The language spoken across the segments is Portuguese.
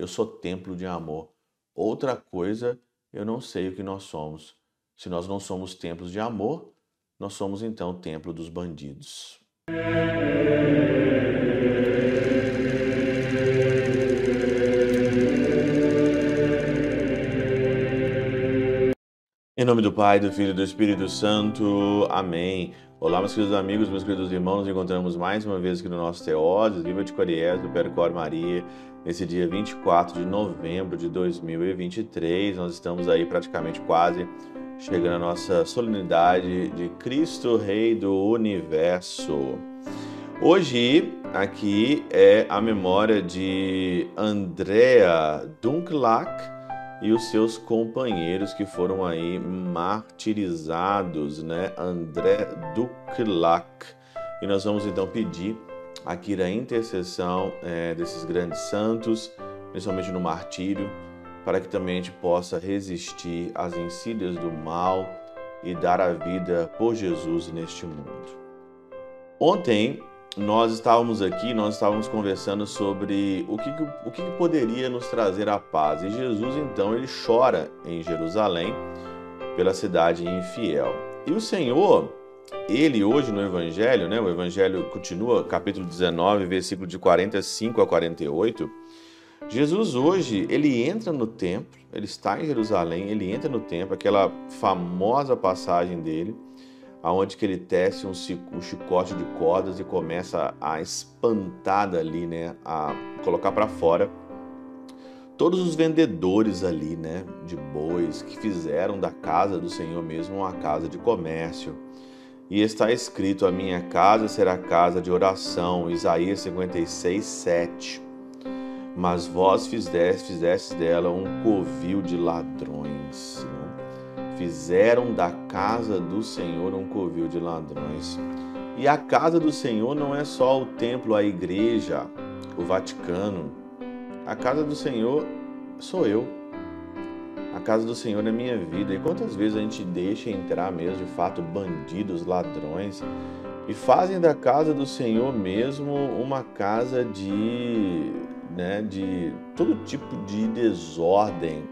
eu sou templo de amor. Outra coisa, eu não sei o que nós somos. Se nós não somos templos de amor, nós somos então templo dos bandidos. Em nome do Pai, do Filho e do Espírito Santo. Amém. Olá, meus queridos amigos, meus queridos irmãos. Nos encontramos mais uma vez aqui no nosso Teoses, Viva de Coriés, do Percor Maria, nesse dia 24 de novembro de 2023. Nós estamos aí praticamente quase chegando à nossa solenidade de Cristo Rei do Universo. Hoje, aqui é a memória de Andrea Dunklak e os seus companheiros que foram aí martirizados, né? André Duclac. E nós vamos então pedir aqui a intercessão é, desses grandes santos, principalmente no martírio, para que também a gente possa resistir às insídias do mal e dar a vida por Jesus neste mundo. Ontem nós estávamos aqui, nós estávamos conversando sobre o que, o que poderia nos trazer a paz. E Jesus, então, ele chora em Jerusalém pela cidade infiel. E o Senhor, ele hoje no Evangelho, né, o Evangelho continua, capítulo 19, versículo de 45 a 48. Jesus hoje, ele entra no templo, ele está em Jerusalém, ele entra no templo, aquela famosa passagem dele aonde que ele tece um, chicote de cordas e começa a espantar ali, né, a colocar para fora todos os vendedores ali, né, de bois que fizeram da casa do Senhor mesmo uma casa de comércio. E está escrito: A minha casa será casa de oração, Isaías 56, 7. Mas vós fizestes, fizestes dela um covil de ladrões. Né? Fizeram da casa do Senhor um covil de ladrões. E a casa do Senhor não é só o templo, a igreja, o Vaticano. A casa do Senhor sou eu. A casa do Senhor é minha vida. E quantas vezes a gente deixa entrar mesmo, de fato, bandidos, ladrões, e fazem da casa do Senhor mesmo uma casa de, né, de todo tipo de desordem,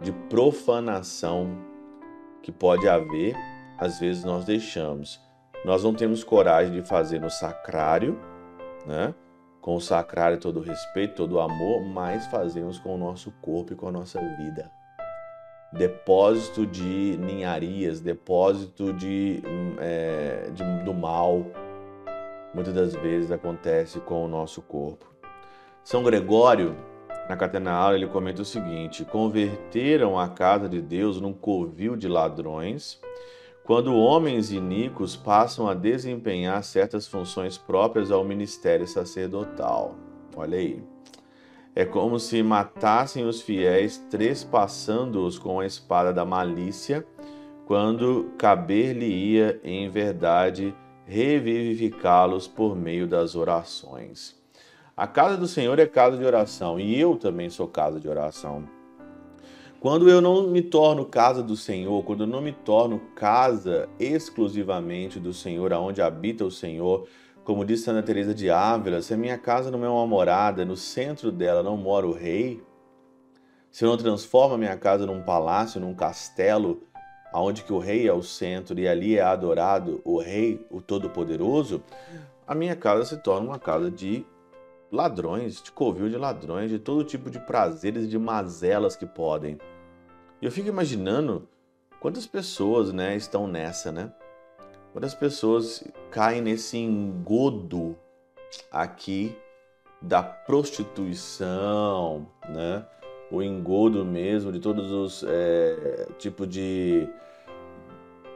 de profanação que pode haver, às vezes nós deixamos. Nós não temos coragem de fazer no sacrário, né? com o sacrário todo o respeito, todo o amor, mas fazemos com o nosso corpo e com a nossa vida. Depósito de ninharias, depósito de, é, de, do mal, muitas das vezes acontece com o nosso corpo. São Gregório na Catena Aula, ele comenta o seguinte: converteram a casa de Deus num covil de ladrões, quando homens iníquos passam a desempenhar certas funções próprias ao ministério sacerdotal. Olha aí. É como se matassem os fiéis, trespassando-os com a espada da malícia, quando caber-lhe-ia, em verdade, revivificá-los por meio das orações. A casa do Senhor é casa de oração e eu também sou casa de oração. Quando eu não me torno casa do Senhor, quando eu não me torno casa exclusivamente do Senhor, aonde habita o Senhor, como disse Santa Teresa de Ávila, se a minha casa não é uma morada, no centro dela não mora o rei, se eu não transformo a minha casa num palácio, num castelo, aonde que o rei é o centro e ali é adorado o rei, o todo-poderoso, a minha casa se torna uma casa de ladrões, de covil de ladrões, de todo tipo de prazeres de mazelas que podem. E eu fico imaginando quantas pessoas né, estão nessa, né? Quantas pessoas caem nesse engodo aqui da prostituição, né? O engodo mesmo de todos os é, tipos de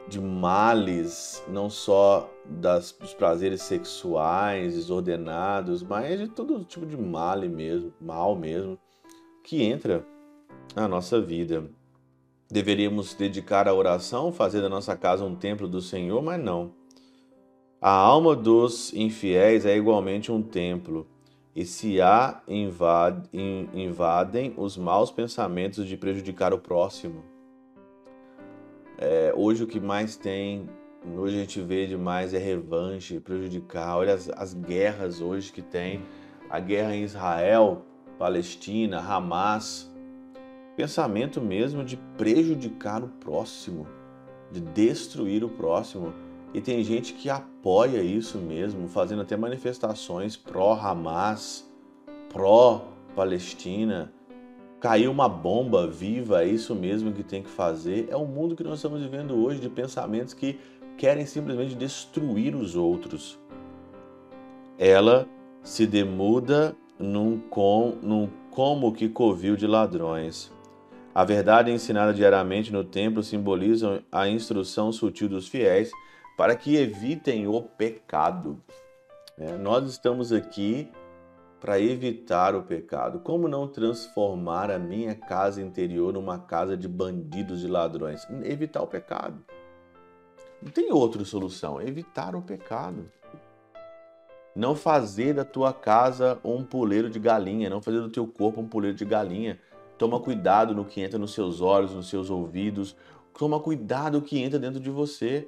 de males, não só das, dos prazeres sexuais desordenados, mas de todo tipo de mal mesmo, mal mesmo, que entra na nossa vida. Deveríamos dedicar a oração, fazer da nossa casa um templo do Senhor, mas não. A alma dos infiéis é igualmente um templo, e se a invadem os maus pensamentos de prejudicar o próximo. É, hoje o que mais tem, hoje a gente vê demais é revanche, prejudicar. Olha as, as guerras hoje que tem. A guerra em Israel, Palestina, Hamas. Pensamento mesmo de prejudicar o próximo, de destruir o próximo. E tem gente que apoia isso mesmo, fazendo até manifestações pró-Hamas, pró-Palestina. Caiu uma bomba viva, é isso mesmo que tem que fazer. É o mundo que nós estamos vivendo hoje, de pensamentos que querem simplesmente destruir os outros. Ela se demuda num, com, num como que covil de ladrões. A verdade ensinada diariamente no templo simboliza a instrução sutil dos fiéis para que evitem o pecado. É, nós estamos aqui para evitar o pecado. Como não transformar a minha casa interior numa casa de bandidos e ladrões? Evitar o pecado. Não tem outra solução, evitar o pecado. Não fazer da tua casa um puleiro de galinha, não fazer do teu corpo um puleiro de galinha. Toma cuidado no que entra nos seus olhos, nos seus ouvidos. Toma cuidado no que entra dentro de você.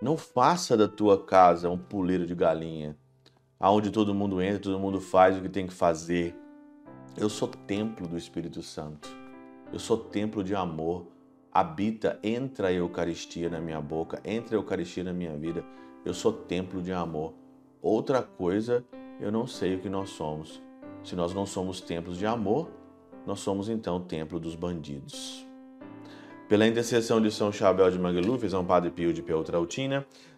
Não faça da tua casa um puleiro de galinha aonde todo mundo entra, todo mundo faz o que tem que fazer. Eu sou templo do Espírito Santo. Eu sou templo de amor. Habita, entra a Eucaristia na minha boca, entra a Eucaristia na minha vida. Eu sou templo de amor. Outra coisa, eu não sei o que nós somos. Se nós não somos templos de amor, nós somos então templo dos bandidos. Pela intercessão de São Chabel de Magluf, São Padre Pio de Peltrautina,